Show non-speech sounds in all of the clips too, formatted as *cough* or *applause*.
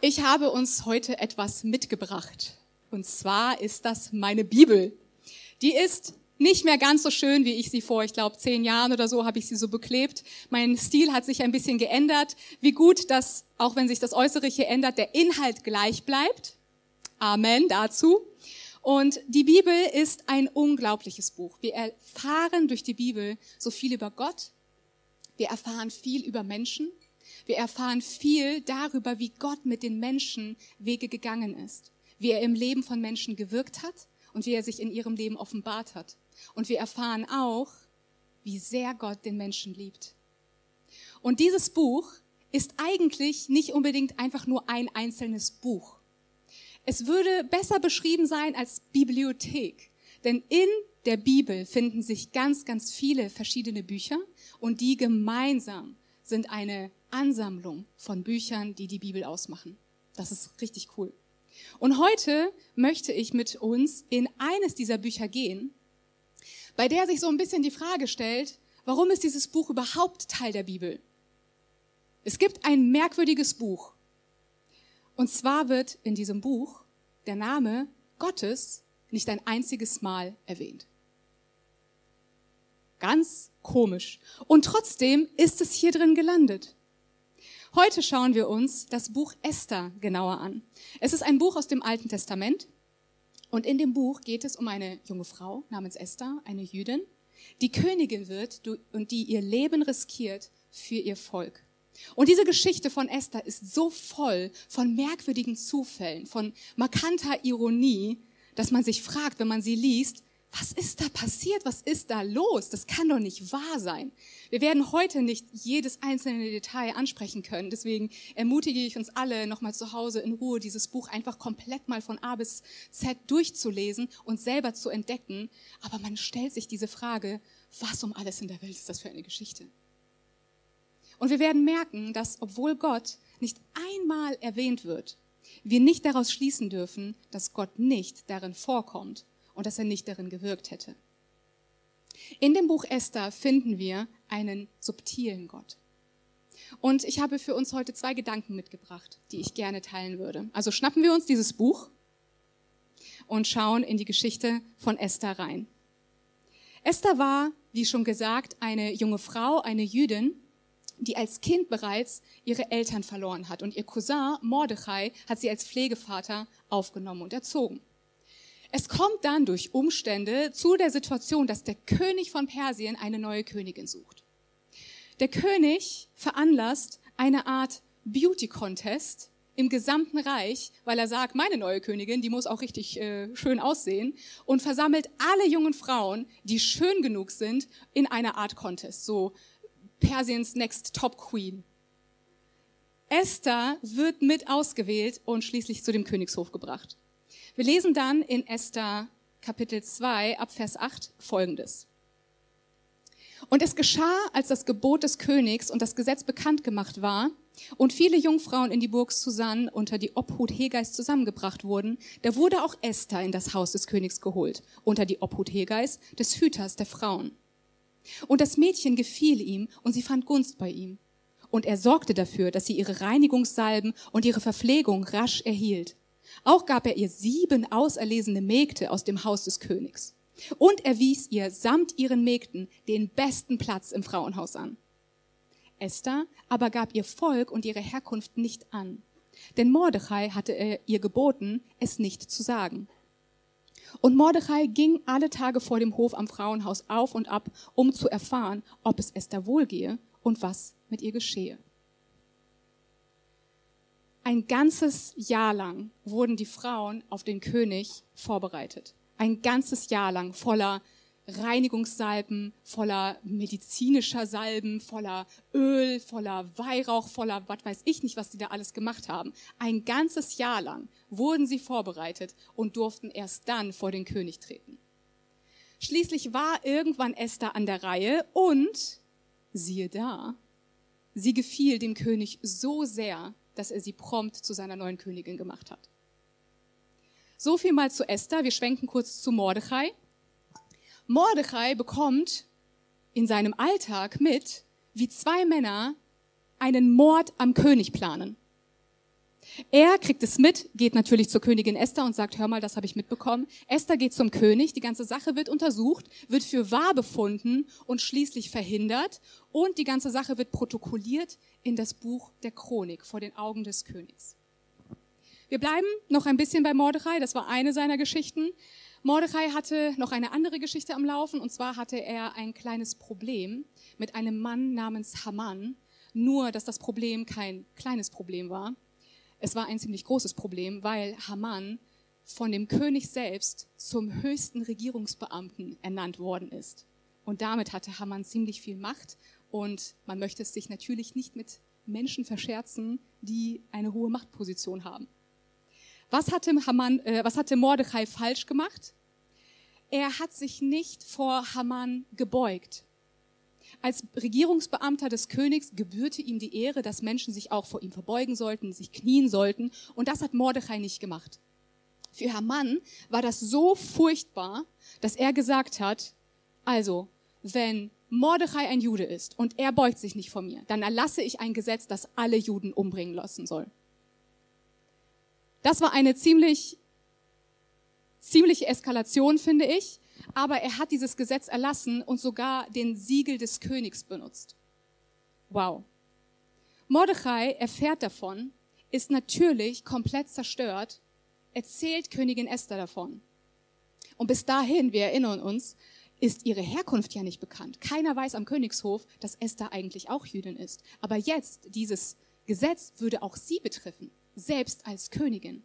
Ich habe uns heute etwas mitgebracht. Und zwar ist das meine Bibel. Die ist nicht mehr ganz so schön, wie ich sie vor, ich glaube, zehn Jahren oder so habe ich sie so beklebt. Mein Stil hat sich ein bisschen geändert. Wie gut, dass, auch wenn sich das Äußere hier ändert, der Inhalt gleich bleibt. Amen dazu. Und die Bibel ist ein unglaubliches Buch. Wir erfahren durch die Bibel so viel über Gott. Wir erfahren viel über Menschen. Wir erfahren viel darüber, wie Gott mit den Menschen Wege gegangen ist, wie er im Leben von Menschen gewirkt hat und wie er sich in ihrem Leben offenbart hat. Und wir erfahren auch, wie sehr Gott den Menschen liebt. Und dieses Buch ist eigentlich nicht unbedingt einfach nur ein einzelnes Buch. Es würde besser beschrieben sein als Bibliothek, denn in der Bibel finden sich ganz, ganz viele verschiedene Bücher und die gemeinsam sind eine Ansammlung von Büchern, die die Bibel ausmachen. Das ist richtig cool. Und heute möchte ich mit uns in eines dieser Bücher gehen, bei der sich so ein bisschen die Frage stellt, warum ist dieses Buch überhaupt Teil der Bibel? Es gibt ein merkwürdiges Buch. Und zwar wird in diesem Buch der Name Gottes nicht ein einziges Mal erwähnt. Ganz komisch. Und trotzdem ist es hier drin gelandet. Heute schauen wir uns das Buch Esther genauer an. Es ist ein Buch aus dem Alten Testament und in dem Buch geht es um eine junge Frau namens Esther, eine Jüdin, die Königin wird und die ihr Leben riskiert für ihr Volk. Und diese Geschichte von Esther ist so voll von merkwürdigen Zufällen, von markanter Ironie, dass man sich fragt, wenn man sie liest, was ist da passiert? Was ist da los? Das kann doch nicht wahr sein. Wir werden heute nicht jedes einzelne Detail ansprechen können. Deswegen ermutige ich uns alle, nochmal zu Hause in Ruhe dieses Buch einfach komplett mal von A bis Z durchzulesen und selber zu entdecken. Aber man stellt sich diese Frage, was um alles in der Welt ist das für eine Geschichte? Und wir werden merken, dass obwohl Gott nicht einmal erwähnt wird, wir nicht daraus schließen dürfen, dass Gott nicht darin vorkommt und dass er nicht darin gewirkt hätte. In dem Buch Esther finden wir einen subtilen Gott. Und ich habe für uns heute zwei Gedanken mitgebracht, die ich gerne teilen würde. Also schnappen wir uns dieses Buch und schauen in die Geschichte von Esther rein. Esther war, wie schon gesagt, eine junge Frau, eine Jüdin, die als Kind bereits ihre Eltern verloren hat. Und ihr Cousin Mordechai hat sie als Pflegevater aufgenommen und erzogen. Es kommt dann durch Umstände zu der Situation, dass der König von Persien eine neue Königin sucht. Der König veranlasst eine Art Beauty Contest im gesamten Reich, weil er sagt, meine neue Königin, die muss auch richtig äh, schön aussehen und versammelt alle jungen Frauen, die schön genug sind, in einer Art Contest, so Persiens Next Top Queen. Esther wird mit ausgewählt und schließlich zu dem Königshof gebracht. Wir lesen dann in Esther Kapitel 2 ab Vers 8 folgendes. Und es geschah, als das Gebot des Königs und das Gesetz bekannt gemacht war und viele Jungfrauen in die Burg Susan unter die Obhut Hegeis zusammengebracht wurden, da wurde auch Esther in das Haus des Königs geholt, unter die Obhut Hegeis, des Hüters der Frauen. Und das Mädchen gefiel ihm und sie fand Gunst bei ihm. Und er sorgte dafür, dass sie ihre Reinigungssalben und ihre Verpflegung rasch erhielt. Auch gab er ihr sieben auserlesene Mägde aus dem Haus des Königs. Und er wies ihr samt ihren Mägden den besten Platz im Frauenhaus an. Esther aber gab ihr Volk und ihre Herkunft nicht an, denn Mordechai hatte er ihr geboten, es nicht zu sagen. Und Mordechai ging alle Tage vor dem Hof am Frauenhaus auf und ab, um zu erfahren, ob es Esther wohlgehe und was mit ihr geschehe. Ein ganzes Jahr lang wurden die Frauen auf den König vorbereitet. Ein ganzes Jahr lang voller Reinigungssalben, voller medizinischer Salben, voller Öl, voller Weihrauch, voller was weiß ich nicht, was die da alles gemacht haben. Ein ganzes Jahr lang wurden sie vorbereitet und durften erst dann vor den König treten. Schließlich war irgendwann Esther an der Reihe und siehe da, sie gefiel dem König so sehr, dass er sie prompt zu seiner neuen Königin gemacht hat. So viel mal zu Esther. Wir schwenken kurz zu Mordechai. Mordechai bekommt in seinem Alltag mit, wie zwei Männer einen Mord am König planen. Er kriegt es mit, geht natürlich zur Königin Esther und sagt, hör mal, das habe ich mitbekommen. Esther geht zum König, die ganze Sache wird untersucht, wird für wahr befunden und schließlich verhindert und die ganze Sache wird protokolliert in das Buch der Chronik vor den Augen des Königs. Wir bleiben noch ein bisschen bei Mordechai, das war eine seiner Geschichten. Mordechai hatte noch eine andere Geschichte am Laufen und zwar hatte er ein kleines Problem mit einem Mann namens Haman, nur dass das Problem kein kleines Problem war es war ein ziemlich großes Problem, weil Haman von dem König selbst zum höchsten Regierungsbeamten ernannt worden ist. Und damit hatte Haman ziemlich viel Macht und man möchte es sich natürlich nicht mit Menschen verscherzen, die eine hohe Machtposition haben. Was hatte, Haman, äh, was hatte Mordechai falsch gemacht? Er hat sich nicht vor Haman gebeugt. Als Regierungsbeamter des Königs gebührte ihm die Ehre, dass Menschen sich auch vor ihm verbeugen sollten, sich knien sollten. Und das hat Mordechai nicht gemacht. Für Haman war das so furchtbar, dass er gesagt hat, also, wenn Mordechai ein Jude ist und er beugt sich nicht vor mir, dann erlasse ich ein Gesetz, das alle Juden umbringen lassen soll. Das war eine ziemlich, ziemliche Eskalation, finde ich aber er hat dieses Gesetz erlassen und sogar den Siegel des Königs benutzt. Wow. Mordechai erfährt davon, ist natürlich komplett zerstört, erzählt Königin Esther davon. Und bis dahin, wir erinnern uns, ist ihre Herkunft ja nicht bekannt. Keiner weiß am Königshof, dass Esther eigentlich auch Jüdin ist. Aber jetzt, dieses Gesetz würde auch sie betreffen, selbst als Königin.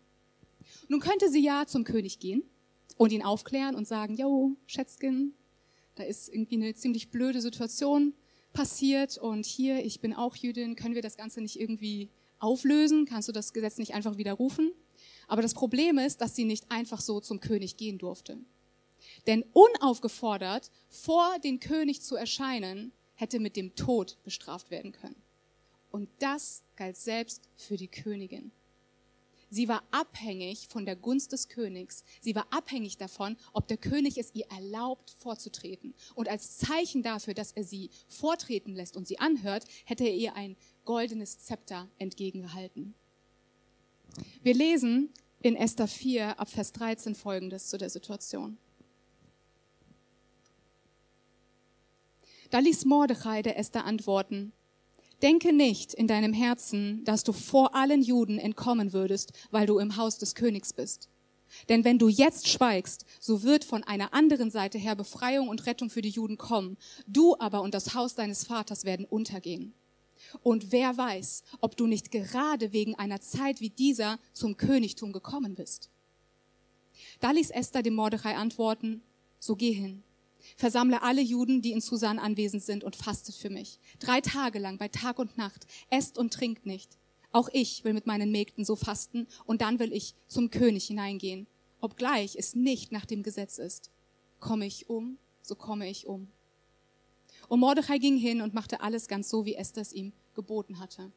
Nun könnte sie ja zum König gehen und ihn aufklären und sagen, yo, Schätzchen, da ist irgendwie eine ziemlich blöde Situation passiert und hier, ich bin auch Jüdin, können wir das Ganze nicht irgendwie auflösen? Kannst du das Gesetz nicht einfach widerrufen? Aber das Problem ist, dass sie nicht einfach so zum König gehen durfte. Denn unaufgefordert vor den König zu erscheinen, hätte mit dem Tod bestraft werden können. Und das galt selbst für die Königin. Sie war abhängig von der Gunst des Königs. Sie war abhängig davon, ob der König es ihr erlaubt, vorzutreten. Und als Zeichen dafür, dass er sie vortreten lässt und sie anhört, hätte er ihr ein goldenes Zepter entgegengehalten. Wir lesen in Esther 4 ab Vers 13 folgendes zu der Situation. Da ließ Mordechai der Esther antworten, Denke nicht in deinem Herzen, dass du vor allen Juden entkommen würdest, weil du im Haus des Königs bist. Denn wenn du jetzt schweigst, so wird von einer anderen Seite her Befreiung und Rettung für die Juden kommen. Du aber und das Haus deines Vaters werden untergehen. Und wer weiß, ob du nicht gerade wegen einer Zeit wie dieser zum Königtum gekommen bist. Da ließ Esther dem Mordechai antworten, so geh hin Versammle alle Juden, die in Susan anwesend sind und fastet für mich. Drei Tage lang, bei Tag und Nacht. Esst und trinkt nicht. Auch ich will mit meinen Mägden so fasten und dann will ich zum König hineingehen. Obgleich es nicht nach dem Gesetz ist. Komme ich um, so komme ich um. Und Mordechai ging hin und machte alles ganz so, wie Esther es ihm geboten hatte.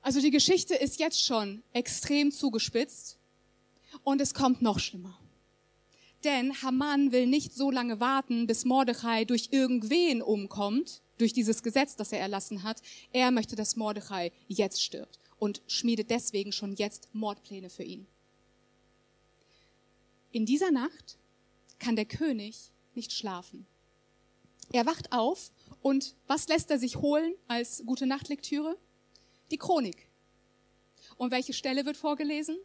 Also die Geschichte ist jetzt schon extrem zugespitzt und es kommt noch schlimmer. Denn Haman will nicht so lange warten, bis Mordechai durch irgendwen umkommt, durch dieses Gesetz, das er erlassen hat. Er möchte, dass Mordechai jetzt stirbt und schmiedet deswegen schon jetzt Mordpläne für ihn. In dieser Nacht kann der König nicht schlafen. Er wacht auf und was lässt er sich holen als gute Nachtlektüre? Die Chronik. Und welche Stelle wird vorgelesen?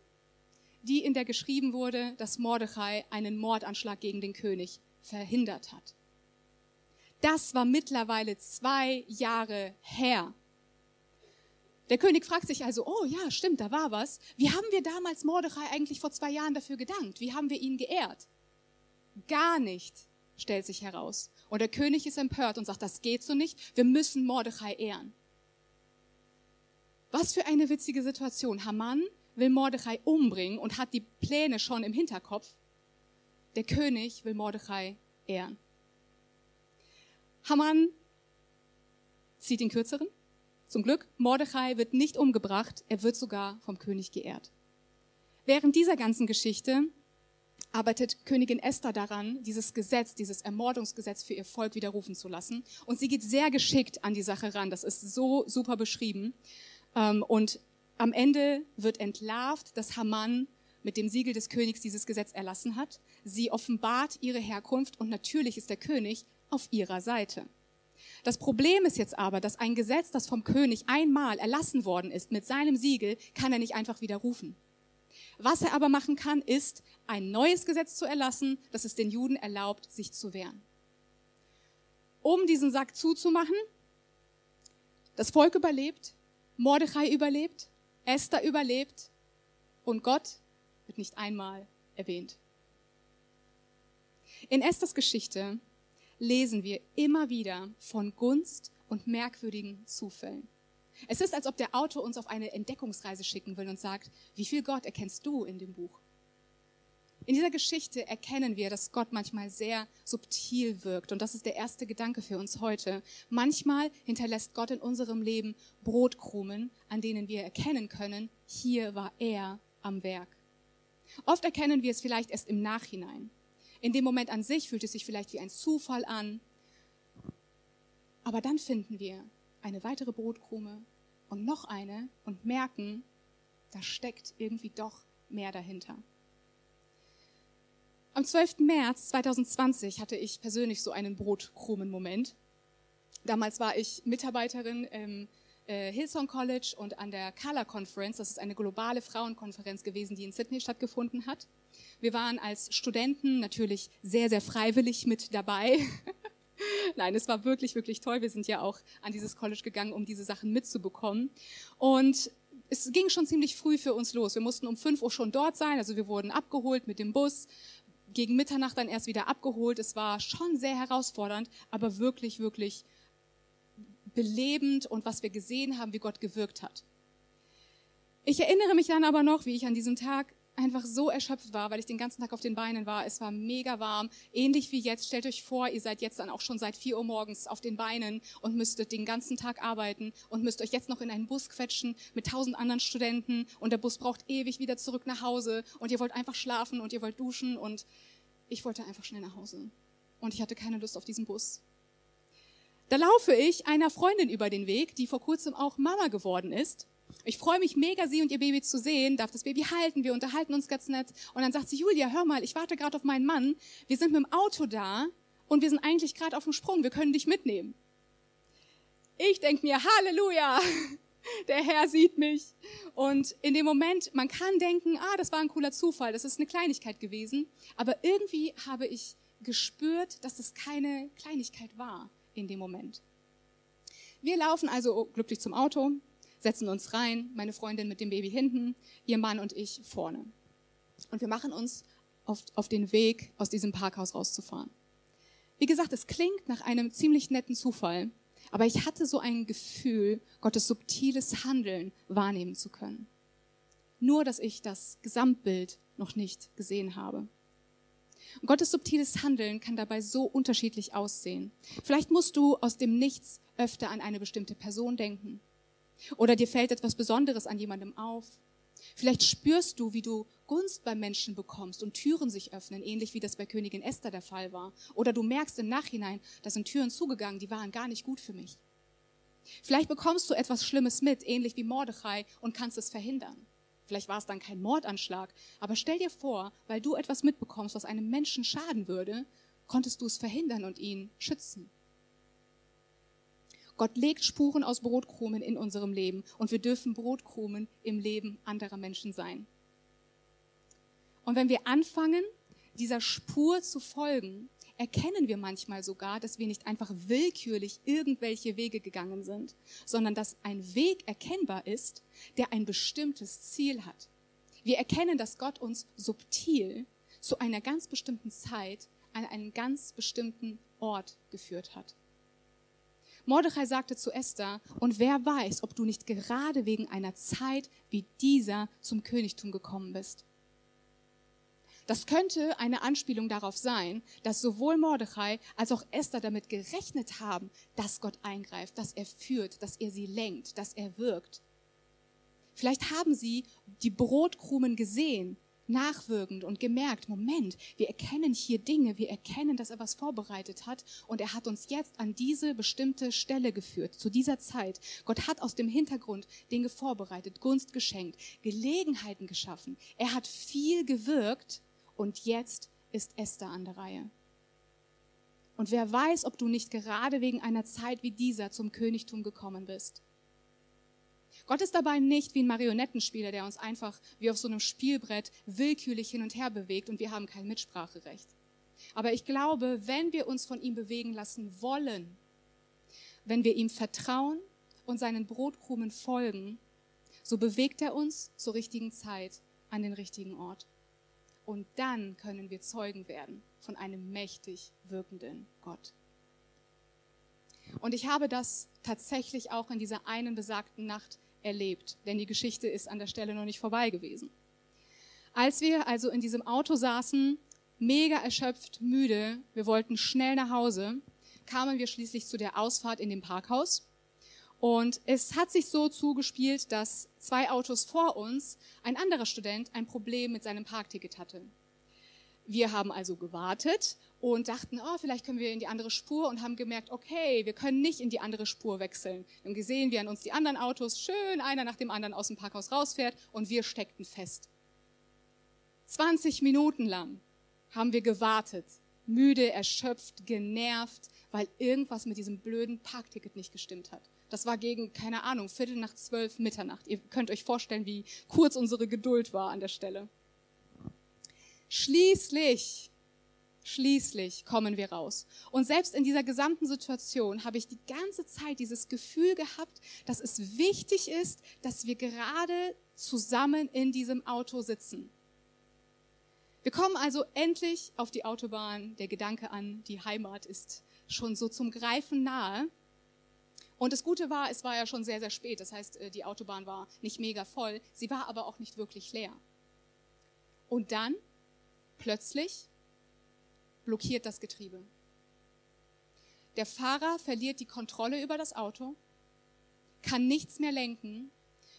Die in der geschrieben wurde, dass Mordechai einen Mordanschlag gegen den König verhindert hat. Das war mittlerweile zwei Jahre her. Der König fragt sich also, oh ja, stimmt, da war was. Wie haben wir damals Mordechai eigentlich vor zwei Jahren dafür gedankt? Wie haben wir ihn geehrt? Gar nicht, stellt sich heraus. Und der König ist empört und sagt, das geht so nicht, wir müssen Mordechai ehren. Was für eine witzige Situation. Haman will Mordechai umbringen und hat die Pläne schon im Hinterkopf. Der König will Mordechai ehren. Haman zieht den Kürzeren. Zum Glück, Mordechai wird nicht umgebracht, er wird sogar vom König geehrt. Während dieser ganzen Geschichte arbeitet Königin Esther daran, dieses Gesetz, dieses Ermordungsgesetz für ihr Volk widerrufen zu lassen. Und sie geht sehr geschickt an die Sache ran. Das ist so super beschrieben. Ähm, und am Ende wird entlarvt, dass Haman mit dem Siegel des Königs dieses Gesetz erlassen hat. Sie offenbart ihre Herkunft und natürlich ist der König auf ihrer Seite. Das Problem ist jetzt aber, dass ein Gesetz, das vom König einmal erlassen worden ist, mit seinem Siegel, kann er nicht einfach widerrufen. Was er aber machen kann, ist, ein neues Gesetz zu erlassen, das es den Juden erlaubt, sich zu wehren. Um diesen Sack zuzumachen, das Volk überlebt, Mordechai überlebt, Esther überlebt und Gott wird nicht einmal erwähnt. In Esthers Geschichte lesen wir immer wieder von Gunst und merkwürdigen Zufällen. Es ist, als ob der Autor uns auf eine Entdeckungsreise schicken will und sagt, wie viel Gott erkennst du in dem Buch? In dieser Geschichte erkennen wir, dass Gott manchmal sehr subtil wirkt. Und das ist der erste Gedanke für uns heute. Manchmal hinterlässt Gott in unserem Leben Brotkrumen, an denen wir erkennen können, hier war er am Werk. Oft erkennen wir es vielleicht erst im Nachhinein. In dem Moment an sich fühlt es sich vielleicht wie ein Zufall an. Aber dann finden wir eine weitere Brotkrume und noch eine und merken, da steckt irgendwie doch mehr dahinter. Am 12. März 2020 hatte ich persönlich so einen Brotkrumen-Moment. Damals war ich Mitarbeiterin im äh, Hillsong College und an der Color Conference. Das ist eine globale Frauenkonferenz gewesen, die in Sydney stattgefunden hat. Wir waren als Studenten natürlich sehr, sehr freiwillig mit dabei. *laughs* Nein, es war wirklich, wirklich toll. Wir sind ja auch an dieses College gegangen, um diese Sachen mitzubekommen. Und es ging schon ziemlich früh für uns los. Wir mussten um 5 Uhr schon dort sein. Also wir wurden abgeholt mit dem Bus, gegen Mitternacht dann erst wieder abgeholt. Es war schon sehr herausfordernd, aber wirklich, wirklich belebend und was wir gesehen haben, wie Gott gewirkt hat. Ich erinnere mich dann aber noch, wie ich an diesem Tag einfach so erschöpft war, weil ich den ganzen Tag auf den Beinen war. Es war mega warm, ähnlich wie jetzt. Stellt euch vor, ihr seid jetzt dann auch schon seit vier Uhr morgens auf den Beinen und müsstet den ganzen Tag arbeiten und müsst euch jetzt noch in einen Bus quetschen mit tausend anderen Studenten und der Bus braucht ewig wieder zurück nach Hause und ihr wollt einfach schlafen und ihr wollt duschen und ich wollte einfach schnell nach Hause. Und ich hatte keine Lust auf diesen Bus. Da laufe ich einer Freundin über den Weg, die vor kurzem auch Mama geworden ist. Ich freue mich mega, sie und ihr Baby zu sehen, darf das Baby halten, wir unterhalten uns ganz nett. Und dann sagt sie, Julia, hör mal, ich warte gerade auf meinen Mann, wir sind mit dem Auto da und wir sind eigentlich gerade auf dem Sprung, wir können dich mitnehmen. Ich denke mir, Halleluja, *laughs* der Herr sieht mich. Und in dem Moment, man kann denken, ah, das war ein cooler Zufall, das ist eine Kleinigkeit gewesen. Aber irgendwie habe ich gespürt, dass das keine Kleinigkeit war in dem Moment. Wir laufen also glücklich zum Auto, setzen uns rein, meine Freundin mit dem Baby hinten, ihr Mann und ich vorne. Und wir machen uns auf, auf den Weg, aus diesem Parkhaus rauszufahren. Wie gesagt, es klingt nach einem ziemlich netten Zufall, aber ich hatte so ein Gefühl, Gottes subtiles Handeln wahrnehmen zu können. Nur, dass ich das Gesamtbild noch nicht gesehen habe. Und Gottes subtiles Handeln kann dabei so unterschiedlich aussehen. Vielleicht musst du aus dem Nichts öfter an eine bestimmte Person denken. Oder dir fällt etwas Besonderes an jemandem auf. Vielleicht spürst du, wie du Gunst beim Menschen bekommst und Türen sich öffnen, ähnlich wie das bei Königin Esther der Fall war. Oder du merkst im Nachhinein, da sind Türen zugegangen, die waren gar nicht gut für mich. Vielleicht bekommst du etwas Schlimmes mit, ähnlich wie Mordechai, und kannst es verhindern. Vielleicht war es dann kein Mordanschlag, aber stell dir vor, weil du etwas mitbekommst, was einem Menschen schaden würde, konntest du es verhindern und ihn schützen. Gott legt Spuren aus Brotkrumen in unserem Leben und wir dürfen Brotkrumen im Leben anderer Menschen sein. Und wenn wir anfangen, dieser Spur zu folgen, erkennen wir manchmal sogar, dass wir nicht einfach willkürlich irgendwelche Wege gegangen sind, sondern dass ein Weg erkennbar ist, der ein bestimmtes Ziel hat. Wir erkennen, dass Gott uns subtil zu einer ganz bestimmten Zeit an einen ganz bestimmten Ort geführt hat. Mordechai sagte zu Esther, und wer weiß, ob du nicht gerade wegen einer Zeit wie dieser zum Königtum gekommen bist. Das könnte eine Anspielung darauf sein, dass sowohl Mordechai als auch Esther damit gerechnet haben, dass Gott eingreift, dass er führt, dass er sie lenkt, dass er wirkt. Vielleicht haben sie die Brotkrumen gesehen, nachwirkend und gemerkt, Moment, wir erkennen hier Dinge, wir erkennen, dass er was vorbereitet hat und er hat uns jetzt an diese bestimmte Stelle geführt, zu dieser Zeit. Gott hat aus dem Hintergrund Dinge vorbereitet, Gunst geschenkt, Gelegenheiten geschaffen. Er hat viel gewirkt und jetzt ist Esther an der Reihe. Und wer weiß, ob du nicht gerade wegen einer Zeit wie dieser zum Königtum gekommen bist. Gott ist dabei nicht wie ein Marionettenspieler, der uns einfach wie auf so einem Spielbrett willkürlich hin und her bewegt und wir haben kein Mitspracherecht. Aber ich glaube, wenn wir uns von ihm bewegen lassen wollen, wenn wir ihm vertrauen und seinen Brotkrumen folgen, so bewegt er uns zur richtigen Zeit an den richtigen Ort. Und dann können wir Zeugen werden von einem mächtig wirkenden Gott. Und ich habe das tatsächlich auch in dieser einen besagten Nacht erlebt, denn die Geschichte ist an der Stelle noch nicht vorbei gewesen. Als wir also in diesem Auto saßen, mega erschöpft, müde, wir wollten schnell nach Hause, kamen wir schließlich zu der Ausfahrt in dem Parkhaus und es hat sich so zugespielt, dass zwei Autos vor uns ein anderer Student ein Problem mit seinem Parkticket hatte. Wir haben also gewartet und dachten, oh, vielleicht können wir in die andere Spur und haben gemerkt, okay, wir können nicht in die andere Spur wechseln. Wir haben gesehen, wie an uns die anderen Autos schön einer nach dem anderen aus dem Parkhaus rausfährt und wir steckten fest. 20 Minuten lang haben wir gewartet, müde, erschöpft, genervt, weil irgendwas mit diesem blöden Parkticket nicht gestimmt hat. Das war gegen, keine Ahnung, Viertel nach zwölf Mitternacht. Ihr könnt euch vorstellen, wie kurz unsere Geduld war an der Stelle. Schließlich, schließlich kommen wir raus. Und selbst in dieser gesamten Situation habe ich die ganze Zeit dieses Gefühl gehabt, dass es wichtig ist, dass wir gerade zusammen in diesem Auto sitzen. Wir kommen also endlich auf die Autobahn. Der Gedanke an die Heimat ist schon so zum Greifen nahe. Und das Gute war, es war ja schon sehr, sehr spät. Das heißt, äh, die Autobahn war nicht mega voll. Sie war aber auch nicht wirklich leer. Und dann, plötzlich, blockiert das Getriebe. Der Fahrer verliert die Kontrolle über das Auto, kann nichts mehr lenken.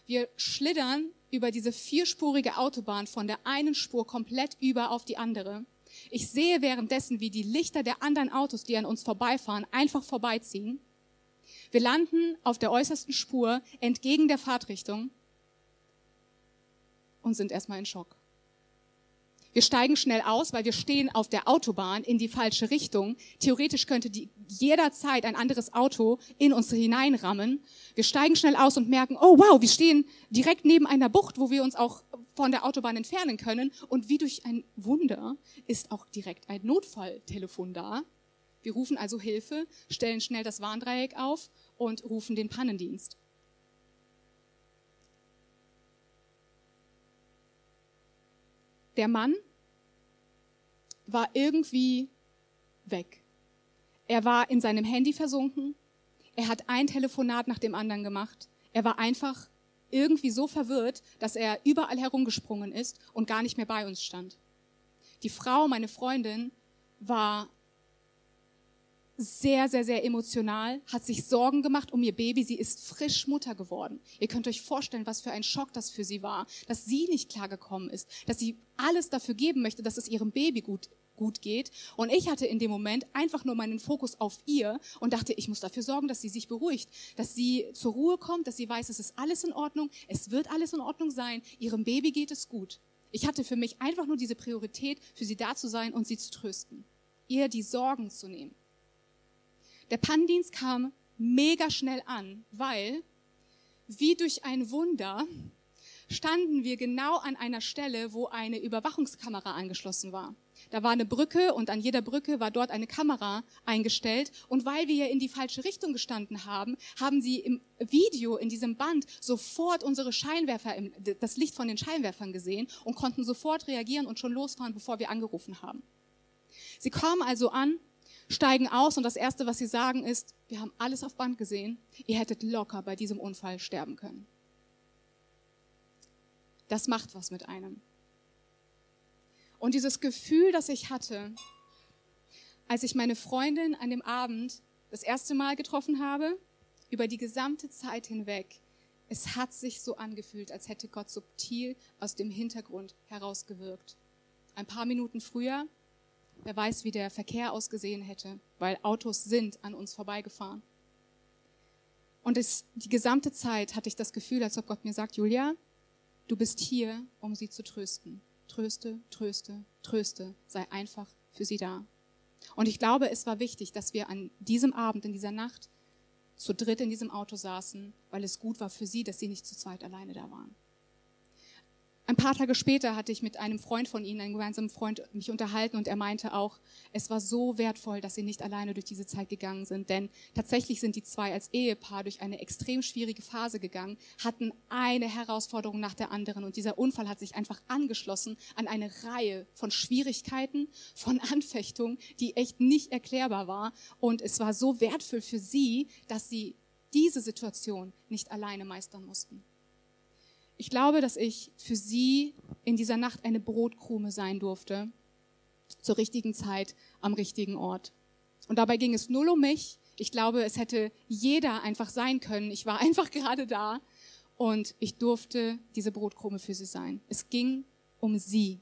Wir schlittern über diese vierspurige Autobahn von der einen Spur komplett über auf die andere. Ich sehe währenddessen, wie die Lichter der anderen Autos, die an uns vorbeifahren, einfach vorbeiziehen. Wir landen auf der äußersten Spur entgegen der Fahrtrichtung und sind erstmal in Schock. Wir steigen schnell aus, weil wir stehen auf der Autobahn in die falsche Richtung. Theoretisch könnte die jederzeit ein anderes Auto in uns hineinrammen. Wir steigen schnell aus und merken, oh wow, wir stehen direkt neben einer Bucht, wo wir uns auch von der Autobahn entfernen können. Und wie durch ein Wunder ist auch direkt ein Notfalltelefon da. Wir rufen also Hilfe, stellen schnell das Warndreieck auf und rufen den Pannendienst. Der Mann war irgendwie weg. Er war in seinem Handy versunken. Er hat ein Telefonat nach dem anderen gemacht. Er war einfach irgendwie so verwirrt, dass er überall herumgesprungen ist und gar nicht mehr bei uns stand. Die Frau, meine Freundin, war sehr, sehr, sehr emotional, hat sich Sorgen gemacht um ihr Baby. Sie ist frisch Mutter geworden. Ihr könnt euch vorstellen, was für ein Schock das für sie war, dass sie nicht klargekommen ist, dass sie alles dafür geben möchte, dass es ihrem Baby gut gut geht. Und ich hatte in dem Moment einfach nur meinen Fokus auf ihr und dachte, ich muss dafür sorgen, dass sie sich beruhigt, dass sie zur Ruhe kommt, dass sie weiß, es ist alles in Ordnung, es wird alles in Ordnung sein, ihrem Baby geht es gut. Ich hatte für mich einfach nur diese Priorität, für sie da zu sein und sie zu trösten, ihr die Sorgen zu nehmen. Der Pannendienst kam mega schnell an, weil wie durch ein Wunder standen wir genau an einer Stelle, wo eine Überwachungskamera angeschlossen war. Da war eine Brücke und an jeder Brücke war dort eine Kamera eingestellt. Und weil wir in die falsche Richtung gestanden haben, haben sie im Video, in diesem Band, sofort unsere Scheinwerfer, das Licht von den Scheinwerfern gesehen und konnten sofort reagieren und schon losfahren, bevor wir angerufen haben. Sie kommen also an steigen aus und das Erste, was sie sagen, ist, wir haben alles auf Band gesehen, ihr hättet locker bei diesem Unfall sterben können. Das macht was mit einem. Und dieses Gefühl, das ich hatte, als ich meine Freundin an dem Abend das erste Mal getroffen habe, über die gesamte Zeit hinweg, Es hat sich so angefühlt, als hätte Gott subtil aus dem Hintergrund herausgewirkt. Ein paar Minuten früher, wer weiß, wie der Verkehr ausgesehen hätte, weil Autos sind an uns vorbeigefahren. Und es, die gesamte Zeit hatte ich das Gefühl, als ob Gott mir sagt, Julia, du bist hier, um sie zu trösten. Tröste, tröste, tröste, sei einfach für sie da. Und ich glaube, es war wichtig, dass wir an diesem Abend, in dieser Nacht, zu dritt in diesem Auto saßen, weil es gut war für sie, dass sie nicht zu zweit alleine da waren. Ein paar Tage später hatte ich mit einem Freund von ihnen, einem gemeinsamen Freund, mich unterhalten und er meinte auch, es war so wertvoll, dass sie nicht alleine durch diese Zeit gegangen sind, denn tatsächlich sind die zwei als Ehepaar durch eine extrem schwierige Phase gegangen, hatten eine Herausforderung nach der anderen und dieser Unfall hat sich einfach angeschlossen an eine Reihe von Schwierigkeiten, von *laughs* Anfechtungen, die echt nicht erklärbar war und es war so wertvoll für sie, dass sie diese Situation nicht alleine meistern mussten. Ich glaube, dass ich für sie in dieser Nacht eine Brotkrume sein durfte, zur richtigen Zeit, am richtigen Ort. Und dabei ging es null um mich. Ich glaube, es hätte jeder einfach sein können. Ich war *laughs* einfach gerade da und ich durfte diese Brotkrume für sie sein. Es ging um sie.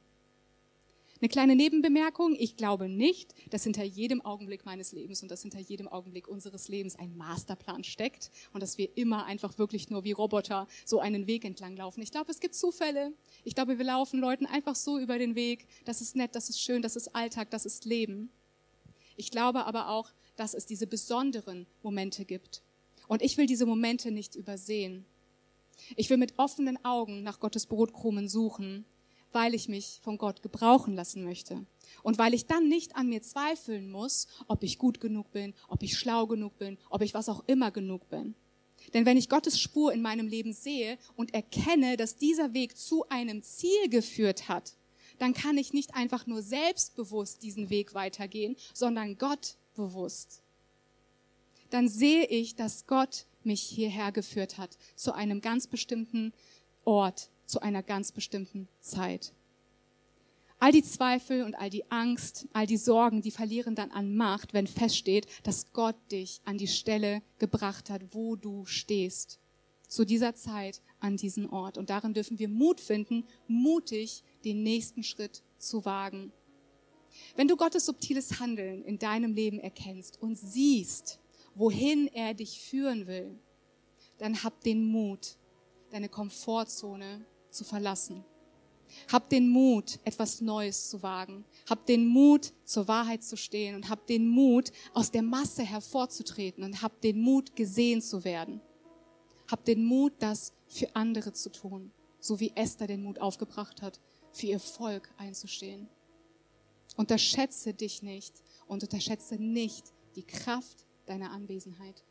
Eine kleine Nebenbemerkung. Ich glaube nicht, dass hinter jedem Augenblick meines Lebens und dass hinter jedem Augenblick unseres Lebens ein Masterplan steckt und dass wir immer einfach wirklich nur wie Roboter so einen Weg entlang laufen. Ich glaube, es gibt Zufälle. Ich glaube, wir laufen Leuten einfach so über den Weg. Das ist nett, das ist schön, das ist Alltag, das ist Leben. Ich glaube aber auch, dass es diese besonderen Momente gibt. Und ich will diese Momente nicht übersehen. Ich will mit offenen Augen nach Gottes Brotkrumen suchen weil ich mich von Gott gebrauchen lassen möchte. Und weil ich dann nicht an mir zweifeln muss, ob ich gut genug bin, ob ich schlau genug bin, ob ich was auch immer genug bin. Denn wenn ich Gottes Spur in meinem Leben sehe und erkenne, dass dieser Weg zu einem Ziel geführt hat, dann kann ich nicht einfach nur selbstbewusst diesen Weg weitergehen, sondern Gott bewusst. Dann sehe ich, dass Gott mich hierher geführt hat, zu einem ganz bestimmten Ort, zu einer ganz bestimmten Zeit. All die Zweifel und all die Angst, all die Sorgen, die verlieren dann an Macht, wenn feststeht, dass Gott dich an die Stelle gebracht hat, wo du stehst. Zu dieser Zeit, an diesen Ort. Und darin dürfen wir Mut finden, mutig den nächsten Schritt zu wagen. Wenn du Gottes subtiles Handeln in deinem Leben erkennst und siehst, wohin er dich führen will, dann hab den Mut, deine Komfortzone zu verlassen. Hab den Mut, etwas Neues zu wagen. Hab den Mut, zur Wahrheit zu stehen und hab den Mut, aus der Masse hervorzutreten und hab den Mut, gesehen zu werden. Hab den Mut, das für andere zu tun, so wie Esther den Mut aufgebracht hat, für ihr Volk einzustehen. Unterschätze dich nicht und unterschätze nicht die Kraft deiner Anwesenheit.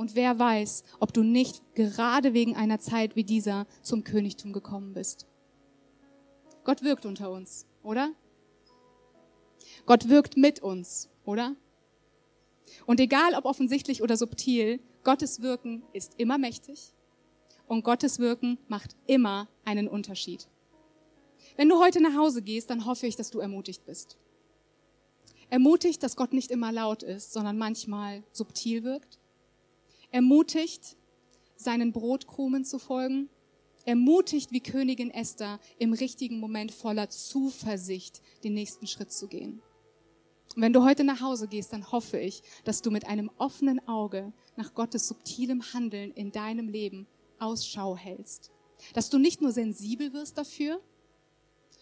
Und wer weiß, ob du nicht gerade wegen einer Zeit wie dieser zum Königtum gekommen bist. Gott wirkt unter uns, oder? Gott wirkt mit uns, oder? Und egal ob offensichtlich oder subtil, Gottes Wirken ist immer mächtig und Gottes Wirken macht immer einen Unterschied. Wenn du heute nach Hause gehst, dann hoffe ich, dass du ermutigt bist. Ermutigt, dass Gott nicht immer laut ist, sondern manchmal subtil wirkt ermutigt, seinen Brotkrumen zu folgen, ermutigt wie Königin Esther im richtigen Moment voller Zuversicht den nächsten Schritt zu gehen. Und wenn du heute nach Hause gehst, dann hoffe ich, dass du mit einem offenen Auge nach Gottes subtilem Handeln in deinem Leben Ausschau hältst. Dass du nicht nur sensibel wirst dafür,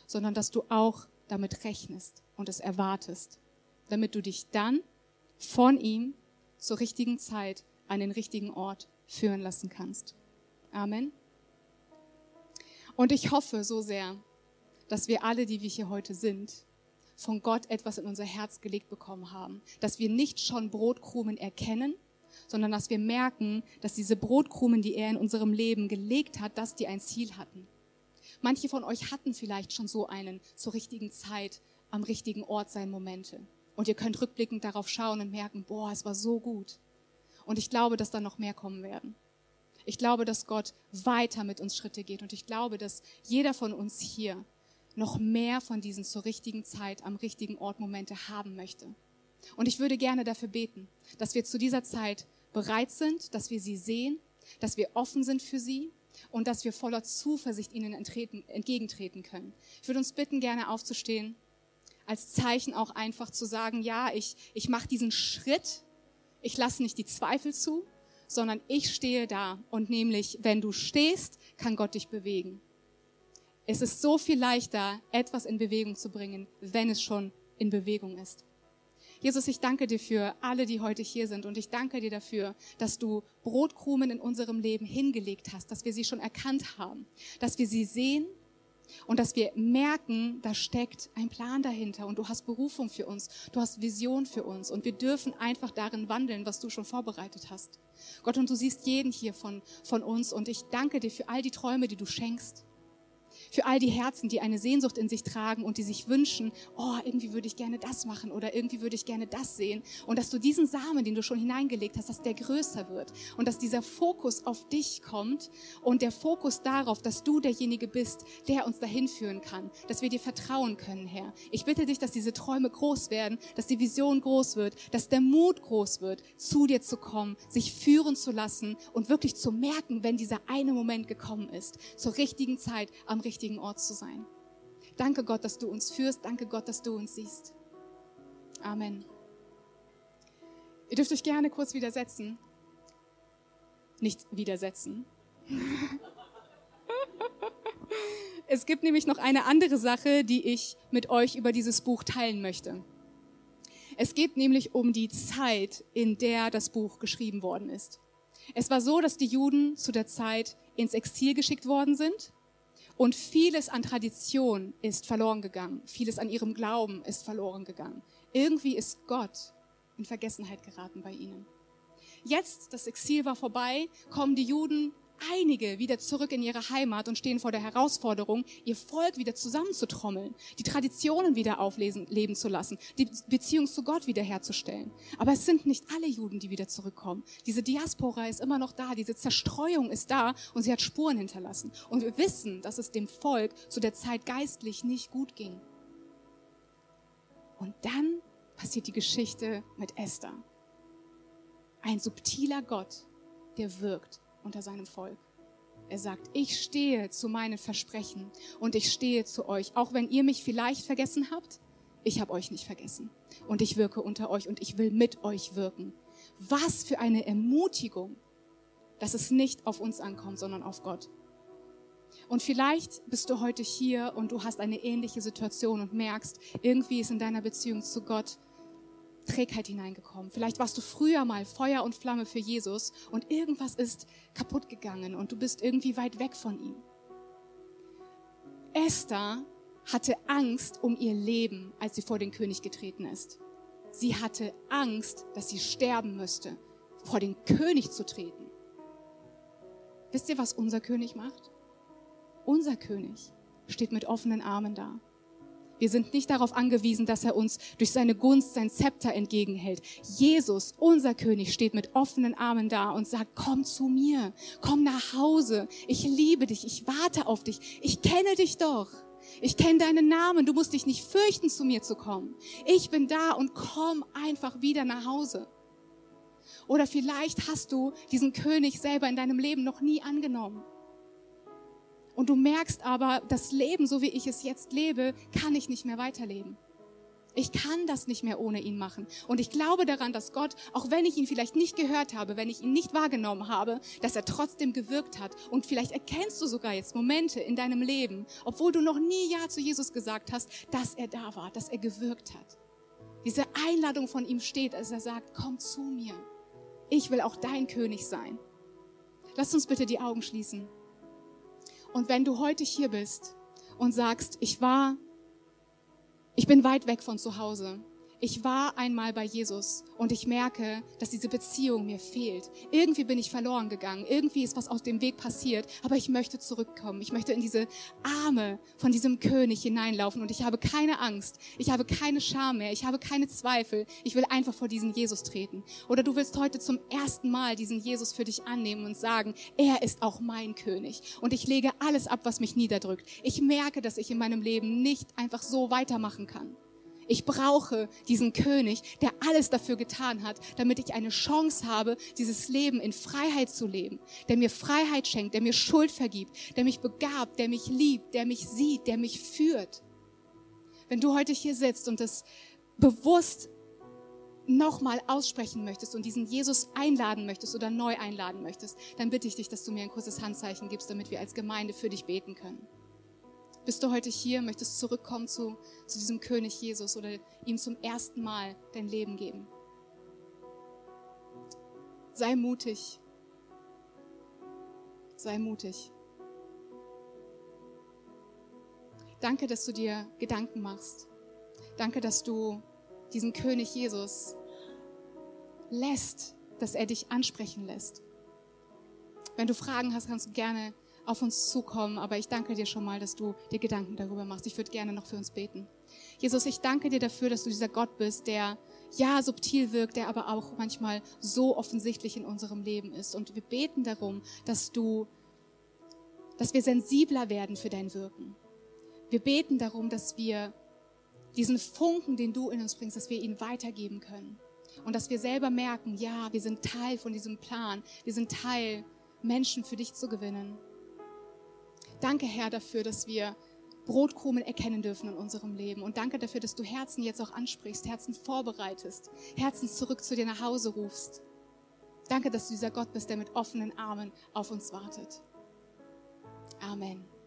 sondern dass du auch damit rechnest und es erwartest, damit du dich dann von ihm zur richtigen Zeit an den richtigen Ort führen lassen kannst. Amen. Und ich hoffe so sehr, dass wir alle, die wir hier heute sind, von Gott etwas in unser Herz gelegt bekommen haben. Dass wir nicht schon Brotkrumen erkennen, sondern dass wir merken, dass diese Brotkrumen, die er in unserem Leben gelegt hat, dass die ein Ziel hatten. Manche von euch hatten vielleicht schon so einen zur richtigen Zeit am richtigen Ort sein Momente. Und ihr könnt rückblickend darauf schauen und merken, boah, es war so gut. Und ich glaube, dass da noch mehr kommen werden. Ich glaube, dass Gott weiter mit uns Schritte geht. Und ich glaube, dass jeder von uns hier noch mehr von diesen zur richtigen Zeit am richtigen Ort Momente haben möchte. Und ich würde gerne dafür beten, dass wir zu dieser Zeit bereit sind, dass wir sie sehen, dass wir offen sind für sie und dass wir voller Zuversicht ihnen entgegentreten können. Ich würde uns bitten, gerne aufzustehen, als Zeichen auch einfach zu sagen, ja, ich, ich mache diesen Schritt, ich lasse nicht die Zweifel zu, sondern ich stehe da und nämlich, wenn du stehst, kann Gott dich bewegen. Es ist so viel leichter, etwas in Bewegung zu bringen, wenn es schon in Bewegung ist. Jesus, ich danke dir für alle, die heute hier sind und ich danke dir dafür, dass du Brotkrumen in unserem Leben hingelegt hast, dass wir sie schon erkannt haben, dass wir sie sehen und dass wir merken, da steckt ein Plan dahinter und du hast Berufung für uns, du hast Vision für uns und wir dürfen einfach darin wandeln, was du schon vorbereitet hast. Gott, und du siehst jeden hier von, von uns und ich danke dir für all die Träume, die du schenkst. Für all die Herzen, die eine Sehnsucht in sich tragen und die sich wünschen, oh, irgendwie würde ich gerne das machen oder irgendwie würde ich gerne das sehen. Und dass du diesen Samen, den du schon hineingelegt hast, dass der größer wird und dass dieser Fokus auf dich kommt und der Fokus darauf, dass du derjenige bist, der uns dahin führen kann, dass wir dir vertrauen können, Herr. Ich bitte dich, dass diese Träume groß werden, dass die Vision groß wird, dass der Mut groß wird, zu dir zu kommen, sich führen zu lassen und wirklich zu merken, wenn dieser eine Moment gekommen ist, zur richtigen Zeit, am richtigen richtigen Ort zu sein. Danke Gott, dass du uns führst. Danke Gott, dass du uns siehst. Amen. Ihr dürft euch gerne kurz widersetzen. Nicht widersetzen. *laughs* es gibt nämlich noch eine andere Sache, die ich mit euch über dieses Buch teilen möchte. Es geht nämlich um die Zeit, in der das Buch geschrieben worden ist. Es war so, dass die Juden zu der Zeit ins Exil geschickt worden sind und vieles an Tradition ist verloren gegangen. Vieles an ihrem Glauben ist verloren gegangen. Irgendwie ist Gott in Vergessenheit geraten bei ihnen. Jetzt, das Exil war vorbei, kommen die Juden einige wieder zurück in ihre Heimat und stehen vor der Herausforderung, ihr Volk wieder zusammenzutrommeln, die Traditionen wieder aufleben zu lassen, die Beziehung zu Gott wiederherzustellen. Aber es sind nicht alle Juden, die wieder zurückkommen. Diese Diaspora ist immer noch da, diese Zerstreuung ist da und sie hat Spuren hinterlassen. Und wir wissen, dass es dem Volk zu der Zeit geistlich nicht gut ging. Und dann passiert die Geschichte mit Esther. Ein subtiler Gott, der wirkt unter seinem Volk. Er sagt, ich stehe zu meinen Versprechen und ich stehe zu euch, auch wenn ihr mich vielleicht vergessen habt. Ich habe euch nicht vergessen und ich wirke unter euch und ich will mit euch wirken. Was für eine Ermutigung, dass es nicht auf uns ankommt, sondern auf Gott. Und vielleicht bist du heute hier und du hast eine ähnliche Situation und merkst, irgendwie ist in deiner Beziehung zu Gott Trägheit hineingekommen. Vielleicht warst du früher mal Feuer und Flamme für Jesus und irgendwas ist kaputt gegangen und du bist irgendwie weit weg von ihm. Esther hatte Angst um ihr Leben, als sie vor den König getreten ist. Sie hatte Angst, dass sie sterben müsste, vor den König zu treten. Wisst ihr, was unser König macht? Unser König steht mit offenen Armen da. Wir sind nicht darauf angewiesen, dass er uns durch seine Gunst sein Zepter entgegenhält. Jesus, unser König, steht mit offenen Armen da und sagt, komm zu mir, komm nach Hause. Ich liebe dich, ich warte auf dich. Ich kenne dich doch. Ich kenne deinen Namen. Du musst dich nicht fürchten, zu mir zu kommen. Ich bin da und komm einfach wieder nach Hause. Oder vielleicht hast du diesen König selber in deinem Leben noch nie angenommen. Und du merkst aber, das Leben, so wie ich es jetzt lebe, kann ich nicht mehr weiterleben. Ich kann das nicht mehr ohne ihn machen. Und ich glaube daran, dass Gott, auch wenn ich ihn vielleicht nicht gehört habe, wenn ich ihn nicht wahrgenommen habe, dass er trotzdem gewirkt hat. Und vielleicht erkennst du sogar jetzt Momente in deinem Leben, obwohl du noch nie Ja zu Jesus gesagt hast, dass er da war, dass er gewirkt hat. Diese Einladung von ihm steht, als er sagt, komm zu mir. Ich will auch dein König sein. Lass uns bitte die Augen schließen. Und wenn du heute hier bist und sagst, ich war, ich bin weit weg von zu Hause, ich war einmal bei Jesus und ich merke, dass diese Beziehung mir fehlt. Irgendwie bin ich verloren gegangen. Irgendwie ist was aus dem Weg passiert. Aber ich möchte zurückkommen. Ich möchte in diese Arme von diesem König hineinlaufen und ich habe keine Angst. Ich habe keine Scham mehr. Ich habe keine Zweifel. Ich will einfach vor diesen Jesus treten. Oder du willst heute zum ersten Mal diesen Jesus für dich annehmen und sagen, er ist auch mein König. Und ich lege alles ab, was mich niederdrückt. Ich merke, dass ich in meinem Leben nicht einfach so weitermachen kann. Ich brauche diesen König, der alles dafür getan hat, damit ich eine Chance habe, dieses Leben in Freiheit zu leben, der mir Freiheit schenkt, der mir Schuld vergibt, der mich begabt, der mich liebt, der mich sieht, der mich führt. Wenn du heute hier sitzt und das bewusst nochmal aussprechen möchtest und diesen Jesus einladen möchtest oder neu einladen möchtest, dann bitte ich dich, dass du mir ein kurzes Handzeichen gibst, damit wir als Gemeinde für dich beten können. Bist du heute hier, möchtest zurückkommen zu, zu diesem König Jesus oder ihm zum ersten Mal dein Leben geben? Sei mutig. Sei mutig. Danke, dass du dir Gedanken machst. Danke, dass du diesen König Jesus lässt, dass er dich ansprechen lässt. Wenn du Fragen hast, kannst du gerne auf uns zukommen, aber ich danke dir schon mal, dass du dir Gedanken darüber machst. Ich würde gerne noch für uns beten. Jesus, ich danke dir dafür, dass du dieser Gott bist, der ja subtil wirkt, der aber auch manchmal so offensichtlich in unserem Leben ist. Und wir beten darum, dass du, dass wir sensibler werden für dein Wirken. Wir beten darum, dass wir diesen Funken, den du in uns bringst, dass wir ihn weitergeben können. Und dass wir selber merken, ja, wir sind Teil von diesem Plan. Wir sind Teil, Menschen für dich zu gewinnen. Danke, Herr, dafür, dass wir Brotkrumen erkennen dürfen in unserem Leben. Und danke dafür, dass du Herzen jetzt auch ansprichst, Herzen vorbereitest, Herzen zurück zu dir nach Hause rufst. Danke, dass du dieser Gott bist, der mit offenen Armen auf uns wartet. Amen.